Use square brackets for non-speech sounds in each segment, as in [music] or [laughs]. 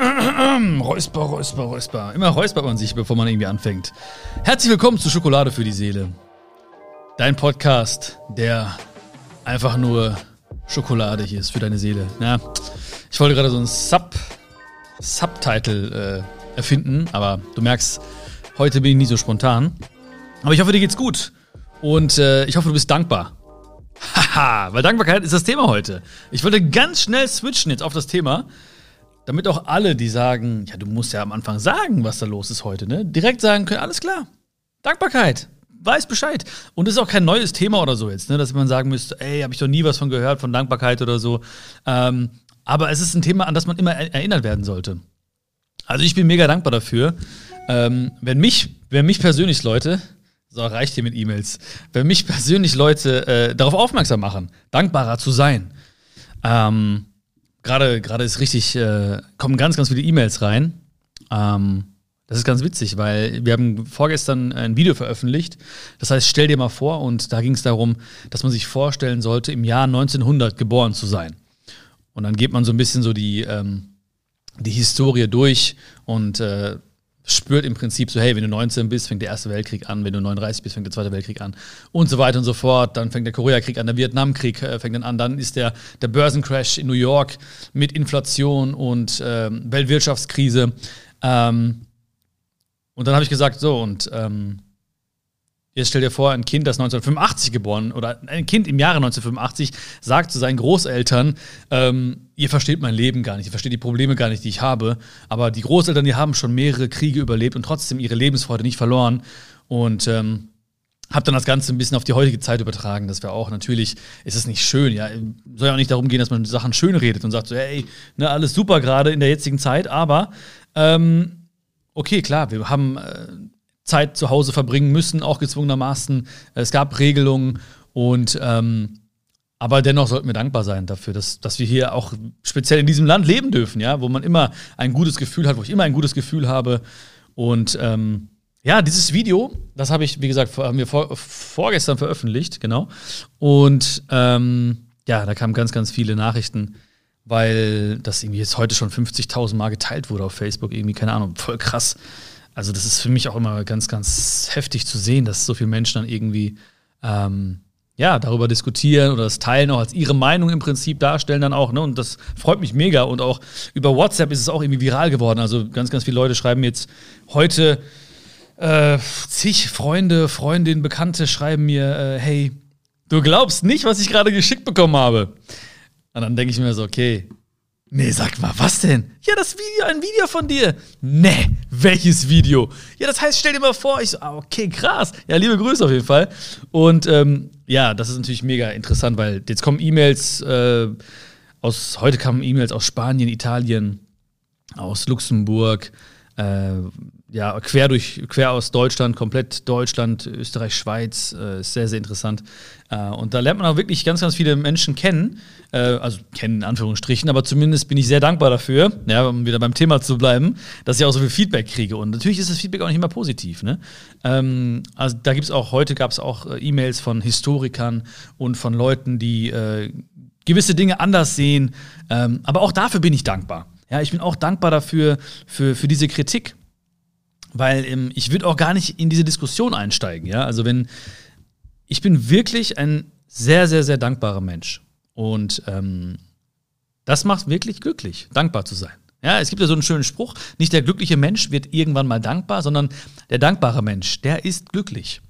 [clears throat] räusper, räusper, räusper. Immer räuspert man sich, bevor man irgendwie anfängt. Herzlich willkommen zu Schokolade für die Seele. Dein Podcast, der einfach nur Schokolade hier ist für deine Seele. Ja, ich wollte gerade so einen Sub, Subtitle äh, erfinden, aber du merkst, heute bin ich nie so spontan. Aber ich hoffe, dir geht's gut. Und äh, ich hoffe, du bist dankbar. Haha, [laughs] weil Dankbarkeit ist das Thema heute. Ich wollte ganz schnell switchen jetzt auf das Thema, damit auch alle, die sagen, ja, du musst ja am Anfang sagen, was da los ist heute, ne? Direkt sagen können, alles klar. Dankbarkeit. Weiß Bescheid. Und es ist auch kein neues Thema oder so jetzt, ne? Dass man sagen müsste, ey, habe ich doch nie was von gehört, von Dankbarkeit oder so. Ähm, aber es ist ein Thema, an das man immer erinnert werden sollte. Also ich bin mega dankbar dafür. Ähm, wenn mich, wenn mich persönlich Leute, so reicht hier mit E-Mails, wenn mich persönlich Leute äh, darauf aufmerksam machen, dankbarer zu sein, ähm, Gerade gerade ist richtig, äh, kommen ganz, ganz viele E-Mails rein. Ähm, das ist ganz witzig, weil wir haben vorgestern ein Video veröffentlicht. Das heißt, stell dir mal vor, und da ging es darum, dass man sich vorstellen sollte, im Jahr 1900 geboren zu sein. Und dann geht man so ein bisschen so die, ähm, die Historie durch und äh, spürt im Prinzip so, hey, wenn du 19 bist, fängt der Erste Weltkrieg an, wenn du 39 bist, fängt der Zweite Weltkrieg an und so weiter und so fort. Dann fängt der Koreakrieg an, der Vietnamkrieg äh, fängt dann an, dann ist der, der Börsencrash in New York mit Inflation und ähm, Weltwirtschaftskrise. Ähm, und dann habe ich gesagt, so, und ähm, Jetzt stell dir vor, ein Kind, das 1985 geboren oder ein Kind im Jahre 1985 sagt zu seinen Großeltern, ähm, ihr versteht mein Leben gar nicht, ihr versteht die Probleme gar nicht, die ich habe. Aber die Großeltern, die haben schon mehrere Kriege überlebt und trotzdem ihre Lebensfreude nicht verloren. Und ähm, hab dann das Ganze ein bisschen auf die heutige Zeit übertragen. Das wäre auch natürlich, ist es nicht schön, ja. Soll ja auch nicht darum gehen, dass man Sachen schön redet und sagt so, hey, ne, alles super gerade in der jetzigen Zeit, aber ähm, okay, klar, wir haben äh, Zeit zu Hause verbringen müssen, auch gezwungenermaßen. Es gab Regelungen und ähm, aber dennoch sollten wir dankbar sein dafür, dass, dass wir hier auch speziell in diesem Land leben dürfen, ja, wo man immer ein gutes Gefühl hat, wo ich immer ein gutes Gefühl habe. Und ähm, ja, dieses Video, das habe ich, wie gesagt, haben wir vor, vorgestern veröffentlicht, genau. Und ähm, ja, da kamen ganz, ganz viele Nachrichten, weil das irgendwie jetzt heute schon 50.000 Mal geteilt wurde auf Facebook, irgendwie, keine Ahnung, voll krass. Also das ist für mich auch immer ganz, ganz heftig zu sehen, dass so viele Menschen dann irgendwie ähm, ja, darüber diskutieren oder das teilen, auch als ihre Meinung im Prinzip darstellen dann auch. Ne? Und das freut mich mega. Und auch über WhatsApp ist es auch irgendwie viral geworden. Also ganz, ganz viele Leute schreiben jetzt heute äh, zig Freunde, Freundinnen, Bekannte schreiben mir, äh, hey, du glaubst nicht, was ich gerade geschickt bekommen habe. Und dann denke ich mir so, okay, Nee, sag mal, was denn? Ja, das Video, ein Video von dir. Nee, welches Video? Ja, das heißt, stell dir mal vor. Ich so, ah, okay, krass. Ja, liebe Grüße auf jeden Fall. Und ähm, ja, das ist natürlich mega interessant, weil jetzt kommen E-Mails äh, aus, heute kamen E-Mails aus Spanien, Italien, aus Luxemburg, äh, ja, quer durch, quer aus Deutschland, komplett Deutschland, Österreich, Schweiz, äh, ist sehr, sehr interessant. Äh, und da lernt man auch wirklich ganz, ganz viele Menschen kennen, äh, also kennen in Anführungsstrichen, aber zumindest bin ich sehr dankbar dafür, ja, um wieder beim Thema zu bleiben, dass ich auch so viel Feedback kriege. Und natürlich ist das Feedback auch nicht immer positiv. Ne? Ähm, also da gibt es auch, heute gab es auch äh, E-Mails von Historikern und von Leuten, die äh, gewisse Dinge anders sehen. Ähm, aber auch dafür bin ich dankbar. Ja, ich bin auch dankbar dafür, für, für diese Kritik. Weil ähm, ich würde auch gar nicht in diese Diskussion einsteigen, ja. Also wenn ich bin wirklich ein sehr, sehr, sehr dankbarer Mensch. Und ähm, das macht wirklich glücklich, dankbar zu sein. Ja, es gibt ja so einen schönen Spruch: Nicht der glückliche Mensch wird irgendwann mal dankbar, sondern der dankbare Mensch, der ist glücklich.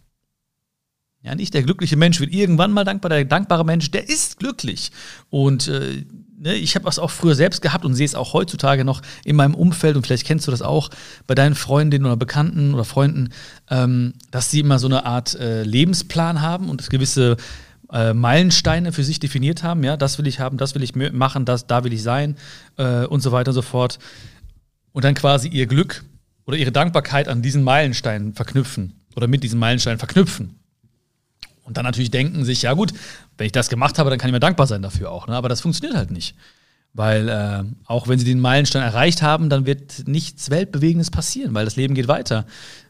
Ja, nicht der glückliche Mensch wird irgendwann mal dankbar, der dankbare Mensch, der ist glücklich. Und äh, ne, ich habe das auch früher selbst gehabt und sehe es auch heutzutage noch in meinem Umfeld und vielleicht kennst du das auch bei deinen Freundinnen oder Bekannten oder Freunden, ähm, dass sie immer so eine Art äh, Lebensplan haben und gewisse äh, Meilensteine für sich definiert haben. Ja, das will ich haben, das will ich machen, das, da will ich sein äh, und so weiter und so fort. Und dann quasi ihr Glück oder ihre Dankbarkeit an diesen Meilensteinen verknüpfen oder mit diesen Meilensteinen verknüpfen. Und dann natürlich denken sich, ja gut, wenn ich das gemacht habe, dann kann ich mir dankbar sein dafür auch. Ne? Aber das funktioniert halt nicht. Weil äh, auch wenn sie den Meilenstein erreicht haben, dann wird nichts Weltbewegendes passieren, weil das Leben geht weiter.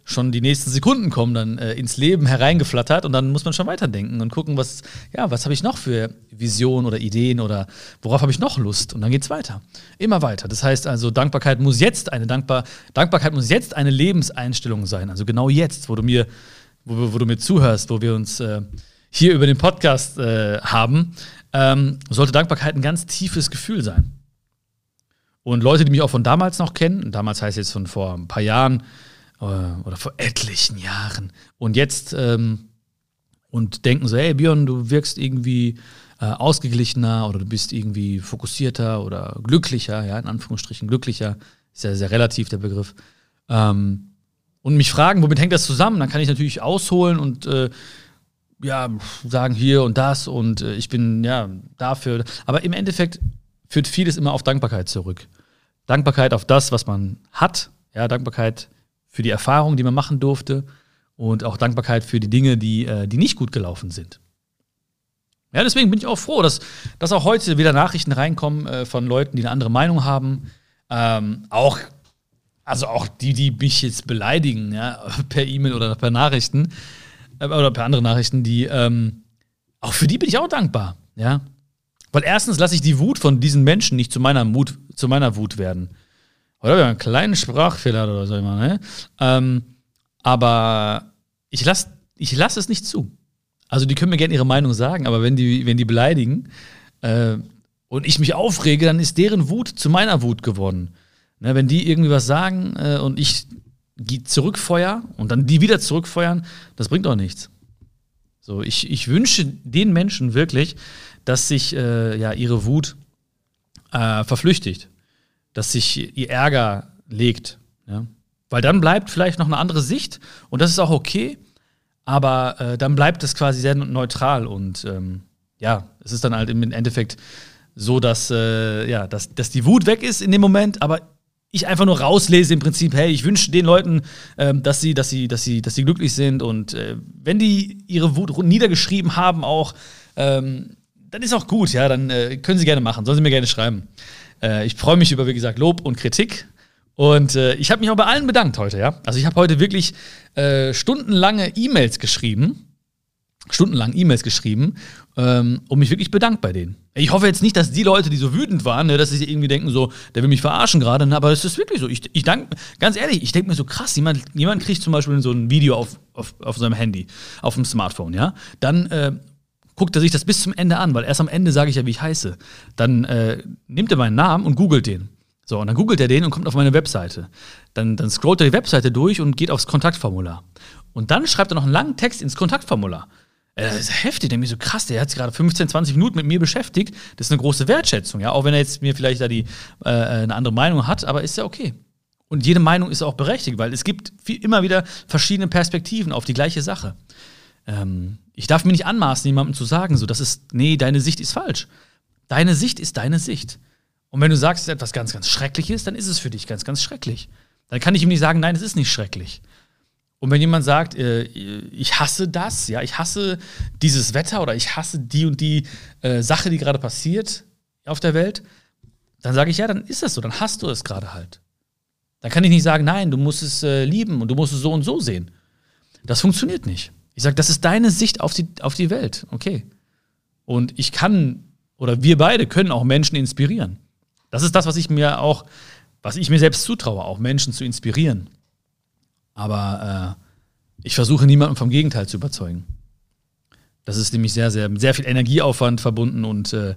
Schon die nächsten Sekunden kommen dann äh, ins Leben hereingeflattert und dann muss man schon weiterdenken und gucken, was, ja, was habe ich noch für Visionen oder Ideen oder worauf habe ich noch Lust? Und dann geht es weiter. Immer weiter. Das heißt also, Dankbarkeit muss jetzt eine Dankbar Dankbarkeit muss jetzt eine Lebenseinstellung sein. Also genau jetzt, wo du mir, wo, wo du mir zuhörst, wo wir uns äh, hier über den Podcast äh, haben, ähm, sollte Dankbarkeit ein ganz tiefes Gefühl sein. Und Leute, die mich auch von damals noch kennen, damals heißt jetzt von vor ein paar Jahren äh, oder vor etlichen Jahren, und jetzt ähm, und denken so, hey Björn, du wirkst irgendwie äh, ausgeglichener oder du bist irgendwie fokussierter oder glücklicher, ja, in Anführungsstrichen glücklicher, ist ja sehr relativ der Begriff. Ähm, und mich fragen, womit hängt das zusammen? Dann kann ich natürlich ausholen und äh, ja, sagen hier und das und äh, ich bin ja dafür. Aber im Endeffekt führt vieles immer auf Dankbarkeit zurück. Dankbarkeit auf das, was man hat, ja, Dankbarkeit für die Erfahrung, die man machen durfte und auch Dankbarkeit für die Dinge, die, äh, die nicht gut gelaufen sind. Ja, deswegen bin ich auch froh, dass, dass auch heute wieder Nachrichten reinkommen äh, von Leuten, die eine andere Meinung haben. Ähm, auch, also auch die, die mich jetzt beleidigen, ja, [laughs] per E-Mail oder per Nachrichten äh, oder per andere Nachrichten, die, ähm, auch für die bin ich auch dankbar, ja. Weil erstens lasse ich die Wut von diesen Menschen nicht zu meiner, Mut, zu meiner Wut werden. Oder wir haben einen kleinen Sprachfehler oder so immer, ne? Ähm, aber ich lasse ich lass es nicht zu. Also die können mir gerne ihre Meinung sagen, aber wenn die, wenn die beleidigen äh, und ich mich aufrege, dann ist deren Wut zu meiner Wut geworden. Ne, wenn die irgendwie was sagen äh, und ich zurückfeuer und dann die wieder zurückfeuern, das bringt doch nichts. So, ich, ich wünsche den Menschen wirklich, dass sich äh, ja, ihre Wut äh, verflüchtigt, dass sich ihr Ärger legt. Ja? Weil dann bleibt vielleicht noch eine andere Sicht und das ist auch okay, aber äh, dann bleibt es quasi sehr neutral und ähm, ja, es ist dann halt im Endeffekt so, dass, äh, ja, dass, dass die Wut weg ist in dem Moment, aber ich einfach nur rauslese im Prinzip, hey, ich wünsche den Leuten, ähm, dass, sie, dass, sie, dass, sie, dass sie glücklich sind und äh, wenn die ihre Wut niedergeschrieben haben auch, ähm, dann ist auch gut, ja, dann äh, können sie gerne machen, sollen sie mir gerne schreiben. Äh, ich freue mich über, wie gesagt, Lob und Kritik. Und äh, ich habe mich auch bei allen bedankt heute, ja. Also ich habe heute wirklich äh, stundenlange E-Mails geschrieben stundenlang E-Mails geschrieben ähm, und mich wirklich bedankt bei denen. Ich hoffe jetzt nicht, dass die Leute, die so wütend waren, ne, dass sie irgendwie denken, so, der will mich verarschen gerade, ne, aber es ist wirklich so. Ich, ich danke, ganz ehrlich, ich denke mir so krass, jemand, jemand kriegt zum Beispiel so ein Video auf, auf, auf seinem Handy, auf dem Smartphone, ja, dann äh, guckt er sich das bis zum Ende an, weil erst am Ende sage ich ja, wie ich heiße. Dann äh, nimmt er meinen Namen und googelt den. So, und dann googelt er den und kommt auf meine Webseite. Dann, dann scrollt er die Webseite durch und geht aufs Kontaktformular. Und dann schreibt er noch einen langen Text ins Kontaktformular. Äh, das ist heftig, der mir so krass, der hat sich gerade 15, 20 Minuten mit mir beschäftigt. Das ist eine große Wertschätzung, ja. Auch wenn er jetzt mir vielleicht da die, äh, eine andere Meinung hat, aber ist ja okay. Und jede Meinung ist auch berechtigt, weil es gibt viel, immer wieder verschiedene Perspektiven auf die gleiche Sache. Ähm, ich darf mir nicht anmaßen, jemandem zu sagen, so, das ist, nee, deine Sicht ist falsch. Deine Sicht ist deine Sicht. Und wenn du sagst, es ist etwas ganz, ganz Schreckliches, dann ist es für dich ganz, ganz schrecklich. Dann kann ich ihm nicht sagen, nein, es ist nicht schrecklich. Und wenn jemand sagt, äh, ich hasse das, ja, ich hasse dieses Wetter oder ich hasse die und die äh, Sache, die gerade passiert auf der Welt, dann sage ich, ja, dann ist das so, dann hast du es gerade halt. Dann kann ich nicht sagen, nein, du musst es äh, lieben und du musst es so und so sehen. Das funktioniert nicht. Ich sage, das ist deine Sicht auf die, auf die Welt, okay. Und ich kann, oder wir beide können auch Menschen inspirieren. Das ist das, was ich mir auch, was ich mir selbst zutraue, auch Menschen zu inspirieren. Aber äh, ich versuche niemanden vom Gegenteil zu überzeugen. Das ist nämlich sehr, sehr, sehr viel Energieaufwand verbunden und äh,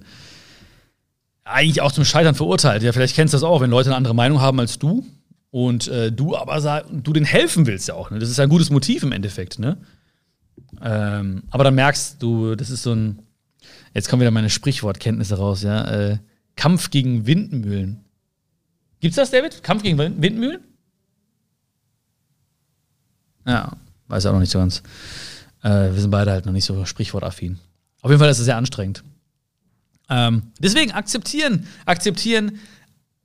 eigentlich auch zum Scheitern verurteilt. Ja, vielleicht kennst du das auch, wenn Leute eine andere Meinung haben als du und äh, du aber du denen helfen willst ja auch. Ne? Das ist ein gutes Motiv im Endeffekt. Ne? Ähm, aber dann merkst du, das ist so ein, jetzt kommen wieder meine Sprichwortkenntnisse raus, ja. Äh, Kampf gegen Windmühlen. Gibt's das, David? Kampf gegen Windmühlen? Ja, weiß auch noch nicht so ganz. Äh, wir sind beide halt noch nicht so sprichwortaffin. Auf jeden Fall ist es sehr anstrengend. Ähm, deswegen akzeptieren, akzeptieren,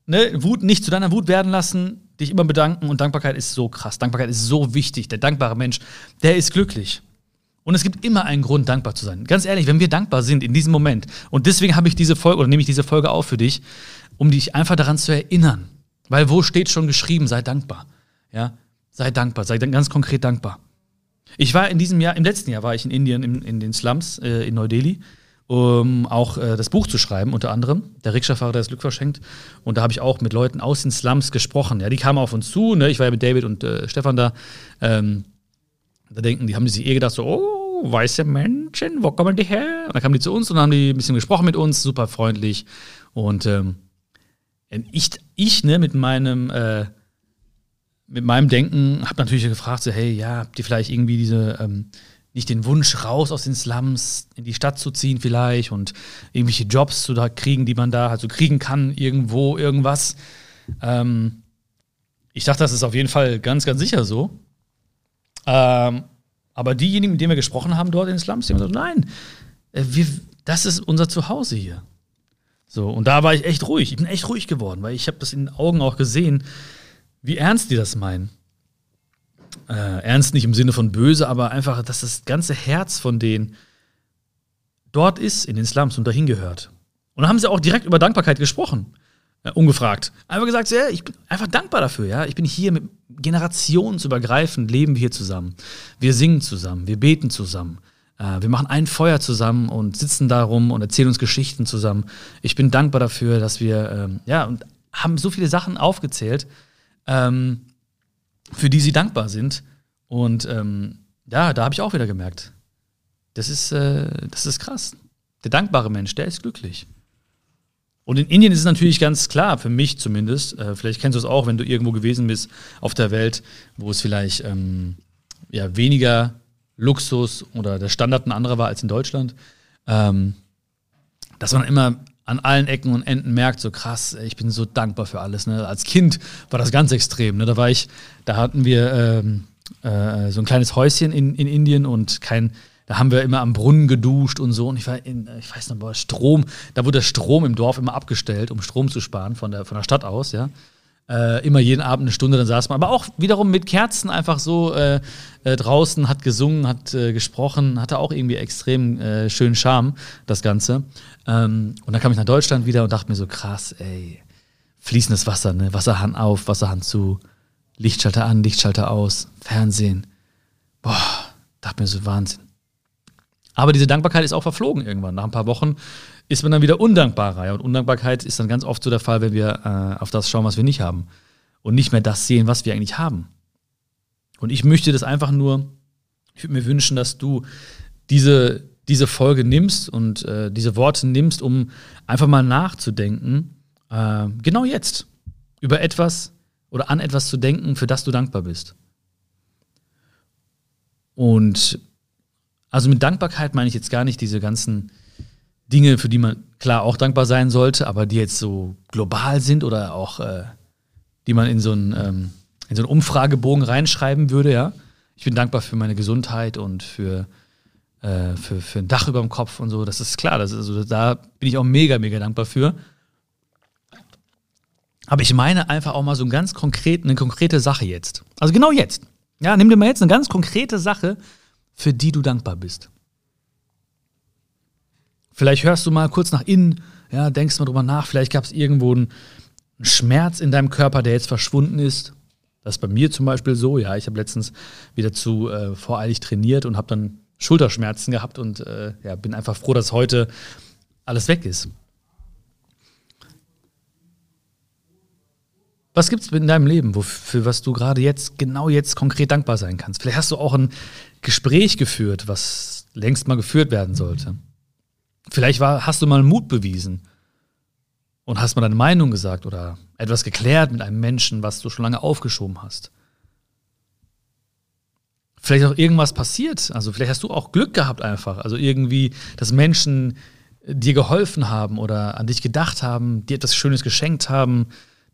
ne, Wut nicht zu deiner Wut werden lassen, dich immer bedanken und Dankbarkeit ist so krass. Dankbarkeit ist so wichtig. Der dankbare Mensch, der ist glücklich. Und es gibt immer einen Grund, dankbar zu sein. Ganz ehrlich, wenn wir dankbar sind in diesem Moment, und deswegen habe ich diese Folge oder nehme ich diese Folge auf für dich, um dich einfach daran zu erinnern. Weil wo steht schon geschrieben, sei dankbar. Ja, sei dankbar, sei ganz konkret dankbar. Ich war in diesem Jahr, im letzten Jahr war ich in Indien, in, in den Slums äh, in Neu-Delhi, um auch äh, das Buch zu schreiben, unter anderem. Der Rikscha-Fahrer, der das Glück verschenkt. Und da habe ich auch mit Leuten aus den Slums gesprochen. Ja, die kamen auf uns zu. Ne? Ich war ja mit David und äh, Stefan da. Ähm, da denken, die haben sich eh gedacht, so, oh, weiße Menschen, wo kommen die her? Und dann kamen die zu uns und haben die ein bisschen gesprochen mit uns, super freundlich. Und ähm, ich, ich ne, mit meinem äh, mit meinem Denken habe natürlich gefragt, so, hey, ja, habt ihr vielleicht irgendwie diese, ähm, nicht den Wunsch raus aus den Slums in die Stadt zu ziehen vielleicht und irgendwelche Jobs zu da kriegen, die man da halt so kriegen kann, irgendwo, irgendwas. Ähm, ich dachte, das ist auf jeden Fall ganz, ganz sicher so. Ähm, aber diejenigen, mit denen wir gesprochen haben dort in den Slums, die haben gesagt, nein, äh, wir, das ist unser Zuhause hier. So, und da war ich echt ruhig. Ich bin echt ruhig geworden, weil ich habe das in den Augen auch gesehen, wie ernst die das meinen. Äh, ernst nicht im Sinne von böse, aber einfach, dass das ganze Herz von denen dort ist, in den Slums und dahin gehört. Und dann haben sie auch direkt über Dankbarkeit gesprochen. Äh, ungefragt. Einfach gesagt, ja, ich bin einfach dankbar dafür, ja. Ich bin hier mit generationsübergreifend leben wir hier zusammen. Wir singen zusammen, wir beten zusammen. Äh, wir machen ein Feuer zusammen und sitzen da rum und erzählen uns Geschichten zusammen. Ich bin dankbar dafür, dass wir, ähm, ja, und haben so viele Sachen aufgezählt, ähm, für die sie dankbar sind. Und ähm, ja, da habe ich auch wieder gemerkt, das ist, äh, das ist krass. Der dankbare Mensch, der ist glücklich. Und in Indien ist es natürlich ganz klar, für mich zumindest, äh, vielleicht kennst du es auch, wenn du irgendwo gewesen bist auf der Welt, wo es vielleicht ähm, ja, weniger Luxus oder der Standard ein anderer war als in Deutschland, ähm, dass man immer an allen Ecken und Enden merkt, so krass, ich bin so dankbar für alles. Ne? Als Kind war das ganz extrem. Ne? Da war ich, da hatten wir ähm, äh, so ein kleines Häuschen in, in Indien und kein, da haben wir immer am Brunnen geduscht und so. Und ich war in, ich weiß noch, Strom, da wurde der Strom im Dorf immer abgestellt, um Strom zu sparen von der, von der Stadt aus, ja. Äh, immer jeden Abend eine Stunde, dann saß man. Aber auch wiederum mit Kerzen einfach so äh, äh, draußen, hat gesungen, hat äh, gesprochen, hatte auch irgendwie extrem äh, schönen Charme, das Ganze. Ähm, und dann kam ich nach Deutschland wieder und dachte mir so, krass, ey, fließendes Wasser, ne? Wasserhahn auf, Wasserhahn zu, Lichtschalter an, Lichtschalter aus, Fernsehen. Boah, dachte mir so, Wahnsinn. Aber diese Dankbarkeit ist auch verflogen irgendwann. Nach ein paar Wochen ist man dann wieder undankbarer. Ja? Und Undankbarkeit ist dann ganz oft so der Fall, wenn wir äh, auf das schauen, was wir nicht haben. Und nicht mehr das sehen, was wir eigentlich haben. Und ich möchte das einfach nur, ich würde mir wünschen, dass du diese, diese Folge nimmst und äh, diese Worte nimmst, um einfach mal nachzudenken, äh, genau jetzt, über etwas oder an etwas zu denken, für das du dankbar bist. Und also mit Dankbarkeit meine ich jetzt gar nicht diese ganzen Dinge, für die man klar auch dankbar sein sollte, aber die jetzt so global sind oder auch, äh, die man in so, einen, ähm, in so einen Umfragebogen reinschreiben würde, ja. Ich bin dankbar für meine Gesundheit und für, äh, für, für ein Dach über dem Kopf und so. Das ist klar. Das ist, also, da bin ich auch mega, mega dankbar für. Aber ich meine einfach auch mal so ein ganz konkret, eine konkrete Sache jetzt. Also genau jetzt. Ja, nimm dir mal jetzt eine ganz konkrete Sache, für die du dankbar bist. Vielleicht hörst du mal kurz nach innen, ja, denkst mal drüber nach, vielleicht gab es irgendwo einen, Schmerz in deinem Körper, der jetzt verschwunden ist. Das ist bei mir zum Beispiel so, ja, ich habe letztens wieder zu äh, voreilig trainiert und habe dann Schulterschmerzen gehabt und äh, ja, bin einfach froh, dass heute alles weg ist. Was gibt es in deinem Leben, für was du gerade jetzt, genau jetzt konkret dankbar sein kannst? Vielleicht hast du auch ein Gespräch geführt, was längst mal geführt werden sollte. Vielleicht war, hast du mal Mut bewiesen und hast mal deine Meinung gesagt oder etwas geklärt mit einem Menschen, was du schon lange aufgeschoben hast. Vielleicht auch irgendwas passiert. Also vielleicht hast du auch Glück gehabt einfach. Also irgendwie, dass Menschen dir geholfen haben oder an dich gedacht haben, dir etwas Schönes geschenkt haben,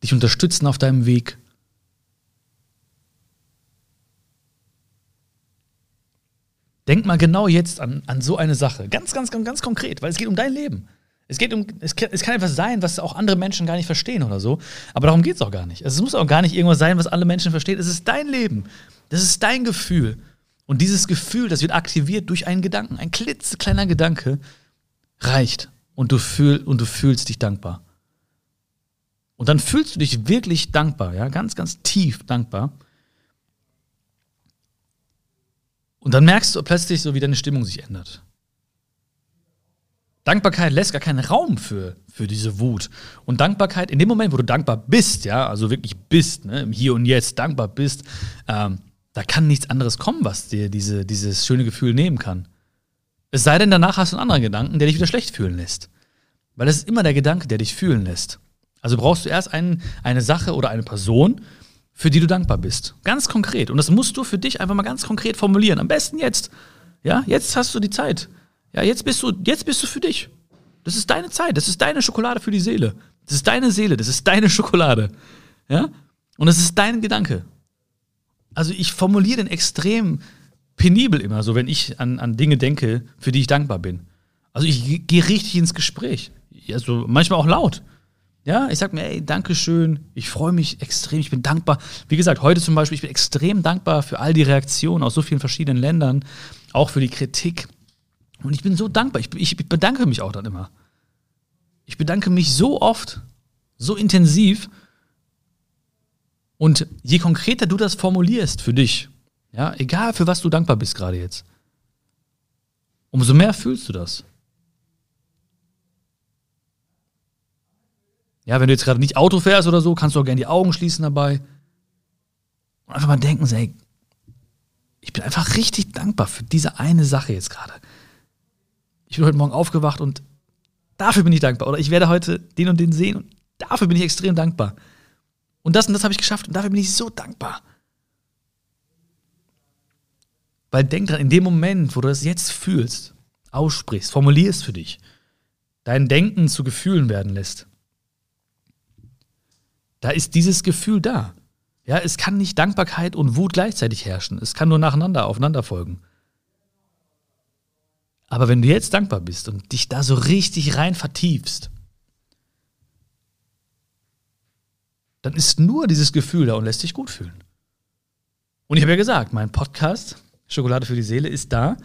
dich unterstützen auf deinem Weg. Denk mal genau jetzt an, an so eine Sache. Ganz, ganz, ganz, ganz konkret, weil es geht um dein Leben. Es geht um, es kann, es kann etwas sein, was auch andere Menschen gar nicht verstehen oder so. Aber darum geht es auch gar nicht. Es muss auch gar nicht irgendwas sein, was alle Menschen verstehen. Es ist dein Leben. Das ist dein Gefühl. Und dieses Gefühl, das wird aktiviert durch einen Gedanken. Ein klitzekleiner Gedanke reicht. Und du, fühl, und du fühlst dich dankbar. Und dann fühlst du dich wirklich dankbar, ja, ganz, ganz tief dankbar. Und dann merkst du plötzlich so, wie deine Stimmung sich ändert. Dankbarkeit lässt gar keinen Raum für, für diese Wut. Und Dankbarkeit, in dem Moment, wo du dankbar bist, ja, also wirklich bist, ne, im Hier und Jetzt dankbar bist, ähm, da kann nichts anderes kommen, was dir diese, dieses schöne Gefühl nehmen kann. Es sei denn, danach hast du einen anderen Gedanken, der dich wieder schlecht fühlen lässt. Weil es ist immer der Gedanke, der dich fühlen lässt. Also brauchst du erst einen, eine Sache oder eine Person, für die du dankbar bist. Ganz konkret. Und das musst du für dich einfach mal ganz konkret formulieren. Am besten jetzt. Ja, jetzt hast du die Zeit. Ja, jetzt bist du, jetzt bist du für dich. Das ist deine Zeit. Das ist deine Schokolade für die Seele. Das ist deine Seele. Das ist deine Schokolade. Ja? Und das ist dein Gedanke. Also ich formuliere den extrem penibel immer, so wenn ich an, an Dinge denke, für die ich dankbar bin. Also ich gehe richtig ins Gespräch. Also manchmal auch laut. Ja, ich sag mir, ey, danke schön, ich freue mich extrem, ich bin dankbar. Wie gesagt, heute zum Beispiel, ich bin extrem dankbar für all die Reaktionen aus so vielen verschiedenen Ländern, auch für die Kritik. Und ich bin so dankbar, ich, ich bedanke mich auch dann immer. Ich bedanke mich so oft, so intensiv. Und je konkreter du das formulierst für dich, ja, egal für was du dankbar bist gerade jetzt, umso mehr fühlst du das. Ja, wenn du jetzt gerade nicht Auto fährst oder so, kannst du auch gerne die Augen schließen dabei. Und einfach mal denken, ey, ich bin einfach richtig dankbar für diese eine Sache jetzt gerade. Ich bin heute Morgen aufgewacht und dafür bin ich dankbar. Oder ich werde heute den und den sehen und dafür bin ich extrem dankbar. Und das und das habe ich geschafft und dafür bin ich so dankbar. Weil denk dran, in dem Moment, wo du das jetzt fühlst, aussprichst, formulierst für dich, dein Denken zu Gefühlen werden lässt, da ist dieses Gefühl da. Ja, es kann nicht Dankbarkeit und Wut gleichzeitig herrschen. Es kann nur nacheinander, aufeinander folgen. Aber wenn du jetzt dankbar bist und dich da so richtig rein vertiefst, dann ist nur dieses Gefühl da und lässt dich gut fühlen. Und ich habe ja gesagt, mein Podcast Schokolade für die Seele ist da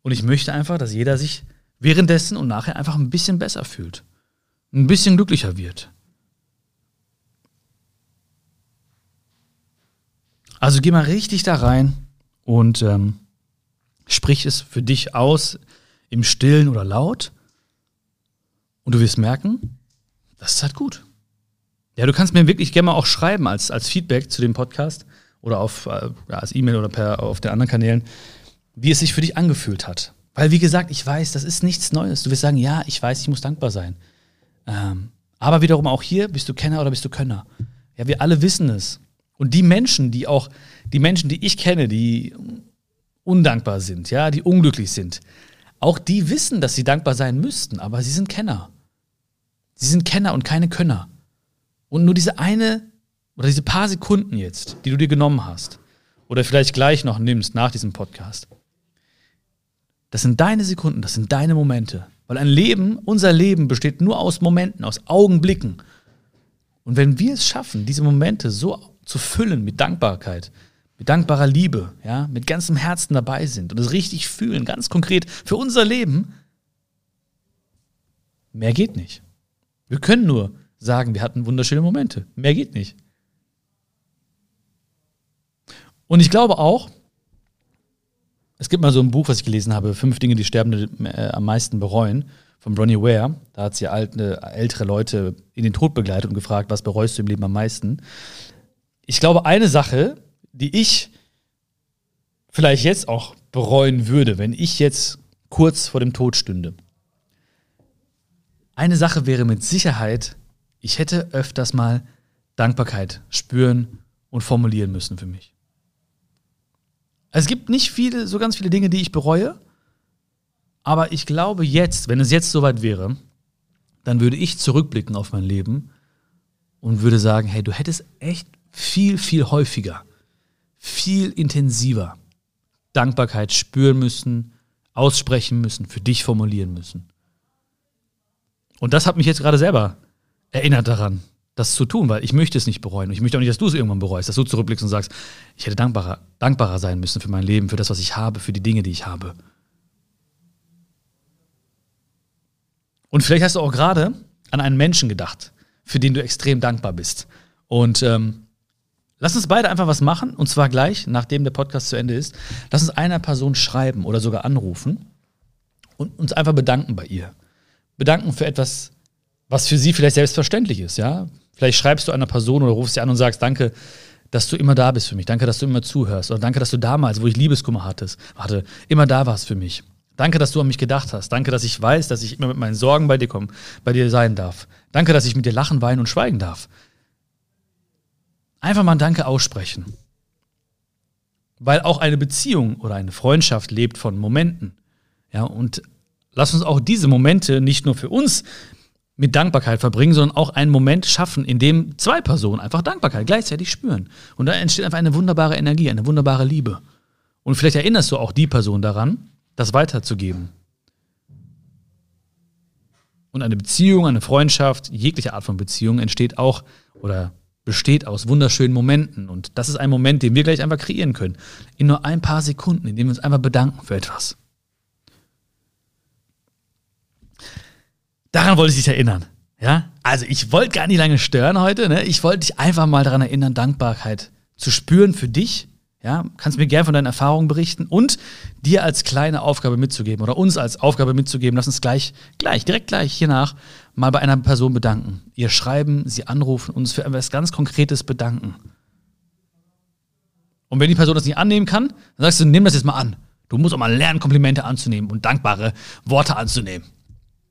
und ich möchte einfach, dass jeder sich währenddessen und nachher einfach ein bisschen besser fühlt, ein bisschen glücklicher wird. Also geh mal richtig da rein und ähm, sprich es für dich aus, im Stillen oder laut. Und du wirst merken, das ist halt gut. Ja, du kannst mir wirklich gerne mal auch schreiben als, als Feedback zu dem Podcast oder auf, äh, als E-Mail oder per, auf den anderen Kanälen, wie es sich für dich angefühlt hat. Weil, wie gesagt, ich weiß, das ist nichts Neues. Du wirst sagen, ja, ich weiß, ich muss dankbar sein. Ähm, aber wiederum auch hier, bist du Kenner oder bist du Könner? Ja, wir alle wissen es. Und die Menschen, die auch, die Menschen, die ich kenne, die undankbar sind, ja, die unglücklich sind, auch die wissen, dass sie dankbar sein müssten, aber sie sind Kenner. Sie sind Kenner und keine Könner. Und nur diese eine oder diese paar Sekunden jetzt, die du dir genommen hast, oder vielleicht gleich noch nimmst nach diesem Podcast, das sind deine Sekunden, das sind deine Momente. Weil ein Leben, unser Leben besteht nur aus Momenten, aus Augenblicken. Und wenn wir es schaffen, diese Momente so zu füllen mit Dankbarkeit, mit dankbarer Liebe, ja, mit ganzem Herzen dabei sind und es richtig fühlen, ganz konkret für unser Leben, mehr geht nicht. Wir können nur sagen, wir hatten wunderschöne Momente. Mehr geht nicht. Und ich glaube auch, es gibt mal so ein Buch, was ich gelesen habe, Fünf Dinge, die Sterbende äh, am meisten bereuen, von Ronnie Ware. Da hat sie alte, ältere Leute in den Tod begleitet und gefragt, was bereust du im Leben am meisten? Ich glaube, eine Sache, die ich vielleicht jetzt auch bereuen würde, wenn ich jetzt kurz vor dem Tod stünde. Eine Sache wäre mit Sicherheit, ich hätte öfters mal Dankbarkeit spüren und formulieren müssen für mich. Es gibt nicht viele, so ganz viele Dinge, die ich bereue, aber ich glaube jetzt, wenn es jetzt soweit wäre, dann würde ich zurückblicken auf mein Leben und würde sagen, hey, du hättest echt viel, viel häufiger, viel intensiver Dankbarkeit spüren müssen, aussprechen müssen, für dich formulieren müssen. Und das hat mich jetzt gerade selber erinnert daran, das zu tun, weil ich möchte es nicht bereuen. Und ich möchte auch nicht, dass du es irgendwann bereust, dass du zurückblickst und sagst, ich hätte dankbarer, dankbarer sein müssen für mein Leben, für das, was ich habe, für die Dinge, die ich habe. Und vielleicht hast du auch gerade an einen Menschen gedacht, für den du extrem dankbar bist. Und ähm, lass uns beide einfach was machen, und zwar gleich, nachdem der Podcast zu Ende ist. Lass uns einer Person schreiben oder sogar anrufen und uns einfach bedanken bei ihr. Bedanken für etwas, was für sie vielleicht selbstverständlich ist, ja. Vielleicht schreibst du einer Person oder rufst sie an und sagst, danke, dass du immer da bist für mich. Danke, dass du immer zuhörst. Oder danke, dass du damals, wo ich Liebeskummer hattest, warte, immer da warst für mich. Danke, dass du an mich gedacht hast. Danke, dass ich weiß, dass ich immer mit meinen Sorgen bei dir kommen, bei dir sein darf. Danke, dass ich mit dir lachen, weinen und schweigen darf. Einfach mal ein Danke aussprechen. Weil auch eine Beziehung oder eine Freundschaft lebt von Momenten. Ja, und lass uns auch diese Momente nicht nur für uns mit Dankbarkeit verbringen, sondern auch einen Moment schaffen, in dem zwei Personen einfach Dankbarkeit gleichzeitig spüren. Und da entsteht einfach eine wunderbare Energie, eine wunderbare Liebe. Und vielleicht erinnerst du auch die Person daran, das weiterzugeben. Und eine Beziehung, eine Freundschaft, jegliche Art von Beziehung entsteht auch oder besteht aus wunderschönen Momenten. Und das ist ein Moment, den wir gleich einfach kreieren können. In nur ein paar Sekunden, in dem wir uns einfach bedanken für etwas. Daran wollte ich dich erinnern. Ja? Also ich wollte gar nicht lange stören heute. Ne? Ich wollte dich einfach mal daran erinnern, Dankbarkeit zu spüren für dich. Ja, kannst mir gerne von deinen Erfahrungen berichten und dir als kleine Aufgabe mitzugeben oder uns als Aufgabe mitzugeben. Lass uns gleich, gleich, direkt gleich hiernach mal bei einer Person bedanken. Ihr schreiben, sie anrufen, uns für etwas ganz Konkretes bedanken. Und wenn die Person das nicht annehmen kann, dann sagst du, nimm das jetzt mal an. Du musst auch mal lernen, Komplimente anzunehmen und dankbare Worte anzunehmen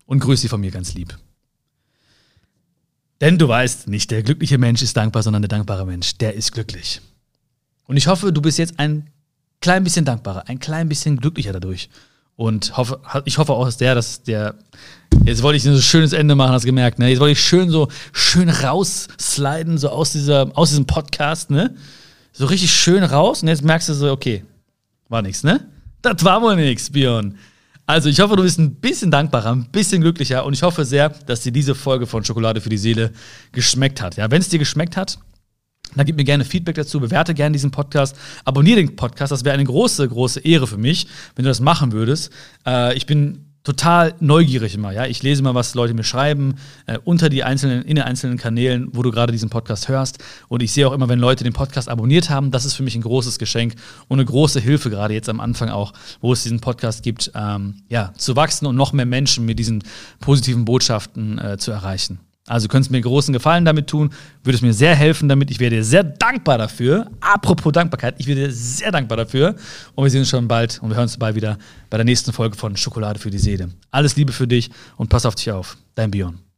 und grüß sie von mir ganz lieb. Denn du weißt, nicht der glückliche Mensch ist dankbar, sondern der dankbare Mensch, der ist glücklich. Und ich hoffe, du bist jetzt ein klein bisschen dankbarer, ein klein bisschen glücklicher dadurch. Und hoffe, ich hoffe auch, dass der, dass der, jetzt wollte ich ein so schönes Ende machen, hast gemerkt, ne? Jetzt wollte ich schön so, schön raussliden, so aus dieser, aus diesem Podcast, ne? So richtig schön raus und jetzt merkst du so, okay, war nichts, ne? Das war wohl nichts, Björn. Also, ich hoffe, du bist ein bisschen dankbarer, ein bisschen glücklicher und ich hoffe sehr, dass dir diese Folge von Schokolade für die Seele geschmeckt hat. Ja, wenn es dir geschmeckt hat, dann gib mir gerne Feedback dazu, bewerte gerne diesen Podcast, abonniere den Podcast, das wäre eine große, große Ehre für mich, wenn du das machen würdest. Äh, ich bin total neugierig immer, ja. Ich lese mal, was Leute mir schreiben, äh, unter die einzelnen, in den einzelnen Kanälen, wo du gerade diesen Podcast hörst. Und ich sehe auch immer, wenn Leute den Podcast abonniert haben, das ist für mich ein großes Geschenk und eine große Hilfe, gerade jetzt am Anfang auch, wo es diesen Podcast gibt, ähm, ja, zu wachsen und noch mehr Menschen mit diesen positiven Botschaften äh, zu erreichen. Also könntest mir großen Gefallen damit tun, würde es mir sehr helfen damit. Ich wäre dir sehr dankbar dafür. Apropos Dankbarkeit, ich wäre dir sehr dankbar dafür. Und wir sehen uns schon bald und wir hören uns bald wieder bei der nächsten Folge von Schokolade für die Seele. Alles Liebe für dich und pass auf dich auf. Dein Björn.